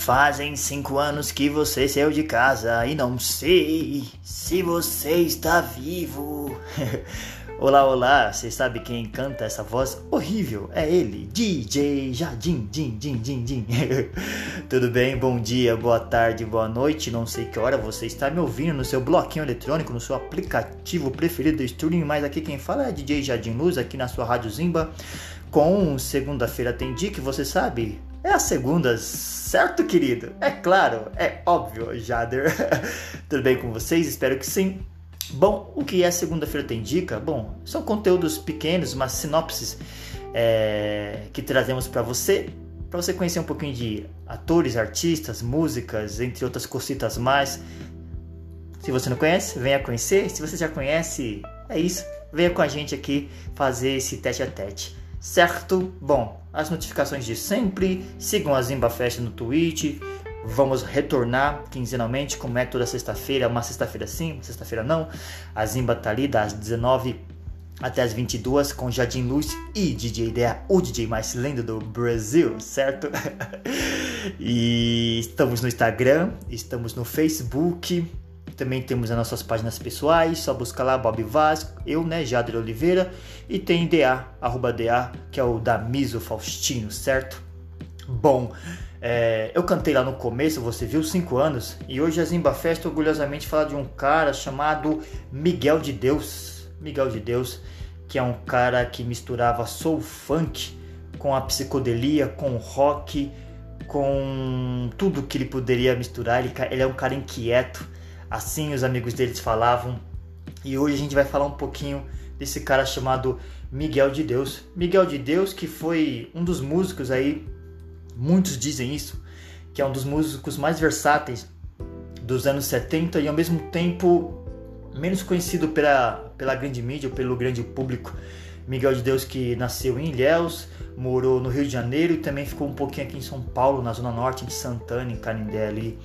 Fazem cinco anos que você saiu de casa e não sei se você está vivo. olá, olá, você sabe quem canta essa voz horrível? É ele, DJ Jardim, din, din, din, din. Tudo bem? Bom dia, boa tarde, boa noite. Não sei que hora você está me ouvindo no seu bloquinho eletrônico, no seu aplicativo preferido do streaming. Mas aqui quem fala é DJ Jardim Luz, aqui na sua Rádio Zimba. Com segunda-feira tem dia que você sabe é a segunda, certo, querido? É claro, é óbvio, Jader. Tudo bem com vocês? Espero que sim. Bom, o que é segunda-feira tem dica? Bom, são conteúdos pequenos, mas sinopses é, que trazemos para você, para você conhecer um pouquinho de atores, artistas, músicas, entre outras cositas mais. Se você não conhece, venha conhecer. Se você já conhece, é isso. Venha com a gente aqui fazer esse tete a tete certo? Bom, as notificações de sempre, sigam a Zimba Fest no Twitch, vamos retornar quinzenalmente, como é toda sexta-feira, uma sexta-feira sim, uma sexta-feira não. A Zimba tá ali das 19 até as 22 com Jardim Luz e DJ Ideia, o DJ mais lindo do Brasil, certo? e estamos no Instagram, estamos no Facebook, também temos as nossas páginas pessoais, só busca lá Bob Vaz, eu, né, Jader Oliveira, e tem DA, arroba DA, que é o Damiso Faustino, certo? Bom, é, eu cantei lá no começo, você viu, 5 anos, e hoje a Zimba Festa orgulhosamente fala de um cara chamado Miguel de Deus. Miguel de Deus, que é um cara que misturava soul funk com a psicodelia, com rock, com tudo que ele poderia misturar. Ele, ele é um cara inquieto, Assim os amigos deles falavam. E hoje a gente vai falar um pouquinho desse cara chamado Miguel de Deus. Miguel de Deus que foi um dos músicos aí, muitos dizem isso, que é um dos músicos mais versáteis dos anos 70 e ao mesmo tempo menos conhecido pela, pela grande mídia ou pelo grande público. Miguel de Deus que nasceu em Ilhéus, morou no Rio de Janeiro e também ficou um pouquinho aqui em São Paulo, na Zona Norte, em Santana, em Canindé ali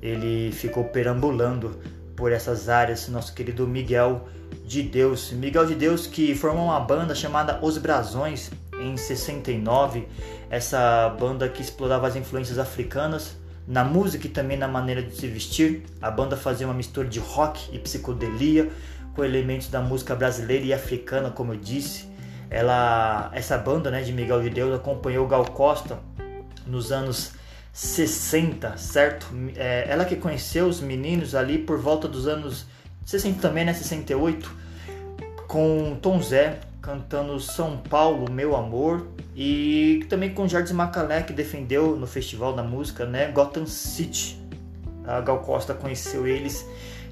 ele ficou perambulando por essas áreas, nosso querido Miguel de Deus. Miguel de Deus que formou uma banda chamada Os Brasões em 69, essa banda que explorava as influências africanas na música e também na maneira de se vestir. A banda fazia uma mistura de rock e psicodelia com elementos da música brasileira e africana, como eu disse. Ela, essa banda né, de Miguel de Deus acompanhou Gal Costa nos anos 60, certo? É, ela que conheceu os meninos ali por volta dos anos 60 também, né? 68, com Tom Zé cantando São Paulo, Meu Amor, e também com Jardim Macalé, que defendeu no Festival da Música, né? Gotham City. A Gal Costa conheceu eles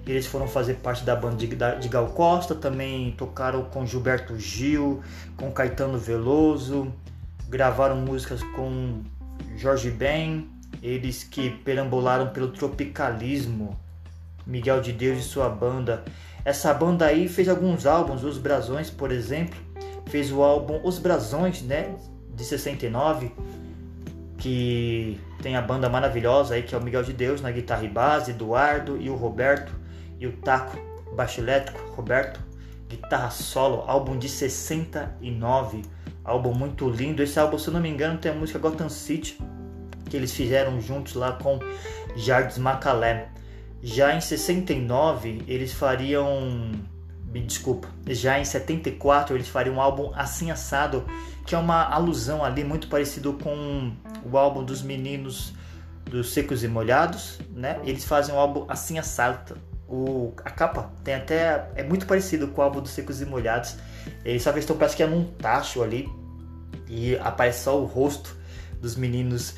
eles foram fazer parte da banda de, de Gal Costa, também tocaram com Gilberto Gil, com Caetano Veloso, gravaram músicas com Jorge Ben, eles que perambularam pelo tropicalismo, Miguel de Deus e sua banda. Essa banda aí fez alguns álbuns, Os Brasões, por exemplo, fez o álbum Os Brasões, né, de 69, que tem a banda maravilhosa aí que é o Miguel de Deus na guitarra e base, Eduardo e o Roberto e o Taco, baixo elétrico, Roberto, guitarra solo, álbum de 69, álbum muito lindo. Esse álbum, se eu não me engano, tem a música Gotham City que eles fizeram juntos lá com Jardim Macalé. Já em 69 eles fariam, me desculpa, já em 74 eles fariam um álbum Assim Assado, que é uma alusão ali muito parecido com o álbum dos meninos dos Secos e Molhados, né? Eles fazem um álbum Assim Assado. O, a capa tem até é muito parecido com o álbum dos Secos e Molhados. Eles só estão parece que é num tacho ali e aparece só o rosto dos meninos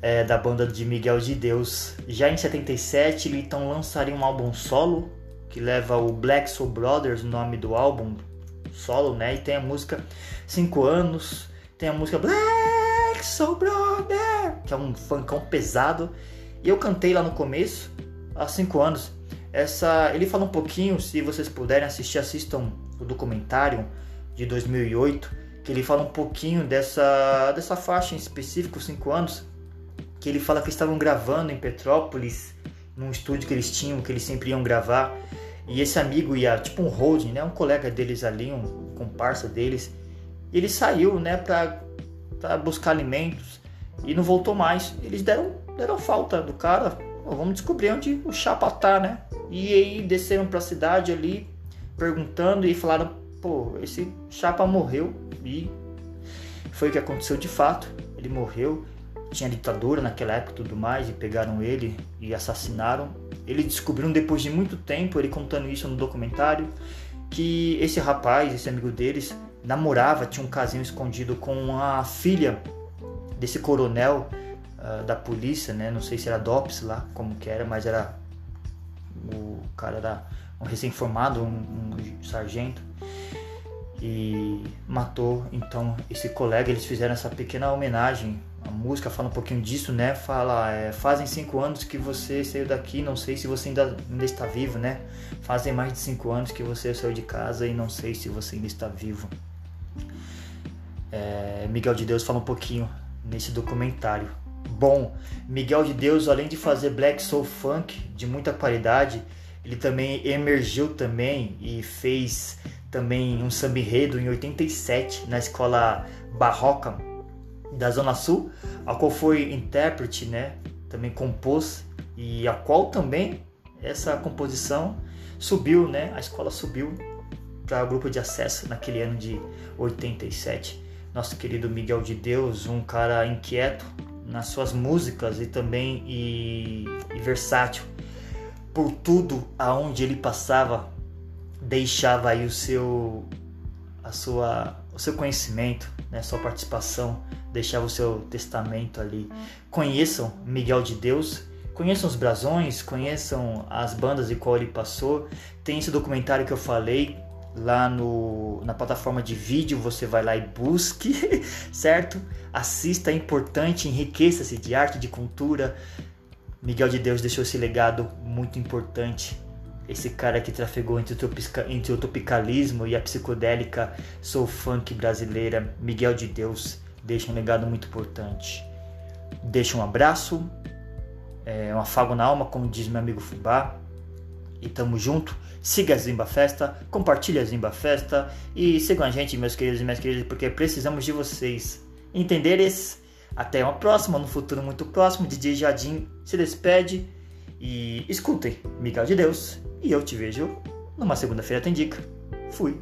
é, da banda de Miguel de Deus. Já em 77 ele então lançaria um álbum solo que leva o Black Soul Brothers, o nome do álbum solo, né? E tem a música 5 anos, tem a música Black Soul Brother, que é um funkão pesado. E eu cantei lá no começo, há 5 anos. Essa, ele fala um pouquinho, se vocês puderem assistir, assistam o documentário de 2008, que ele fala um pouquinho dessa, dessa faixa em específico, 5 anos, que ele fala que estavam gravando em Petrópolis, num estúdio que eles tinham, que eles sempre iam gravar. E esse amigo ia, tipo um holding, né, um colega deles ali, um comparsa deles, ele saiu, né, para buscar alimentos e não voltou mais. Eles deram deram falta do cara. Pô, vamos descobrir onde o Chapa tá, né? E aí desceram pra cidade ali, perguntando e falaram: pô, esse Chapa morreu. E foi o que aconteceu de fato. Ele morreu. Tinha ditadura naquela época e tudo mais, e pegaram ele e assassinaram. Ele descobriram depois de muito tempo, ele contando isso no documentário, que esse rapaz, esse amigo deles, namorava, tinha um casinho escondido com a filha desse coronel uh, da polícia, né? Não sei se era DOPS lá, como que era, mas era o cara era um recém-formado, um, um sargento e matou então esse colega. Eles fizeram essa pequena homenagem. A música fala um pouquinho disso, né? Fala, é, fazem cinco anos que você saiu daqui, não sei se você ainda, ainda está vivo, né? Fazem mais de cinco anos que você saiu de casa e não sei se você ainda está vivo. É, Miguel de Deus fala um pouquinho nesse documentário. Bom, Miguel de Deus, além de fazer black soul funk de muita qualidade, ele também emergiu também e fez também um samba enredo em 87 na escola barroca da Zona Sul, a qual foi intérprete, né? Também compôs e a qual também essa composição subiu, né? A escola subiu para o grupo de acesso naquele ano de 87. Nosso querido Miguel de Deus, um cara inquieto nas suas músicas e também e, e versátil por tudo aonde ele passava deixava aí o seu a sua o seu conhecimento, né, sua participação, deixava o seu testamento ali. Conheçam Miguel de Deus, conheçam os brasões, conheçam as bandas de qual ele passou. Tem esse documentário que eu falei lá no, na plataforma de vídeo, você vai lá e busque, certo? Assista, é importante, enriqueça-se de arte, de cultura. Miguel de Deus deixou esse legado muito importante esse cara que trafegou entre o, entre o tropicalismo e a psicodélica soul funk brasileira, Miguel de Deus, deixa um legado muito importante. Deixa um abraço, é, um afago na alma, como diz meu amigo Fubá. E tamo junto. Siga a Zimba Festa, compartilhe a Zimba Festa e sigam a gente, meus queridos e minhas queridas, porque precisamos de vocês. Entenderes? Até uma próxima, no futuro muito próximo. DJ Jardim se despede e escutem Miguel de Deus e eu te vejo numa segunda-feira tem dica. Fui.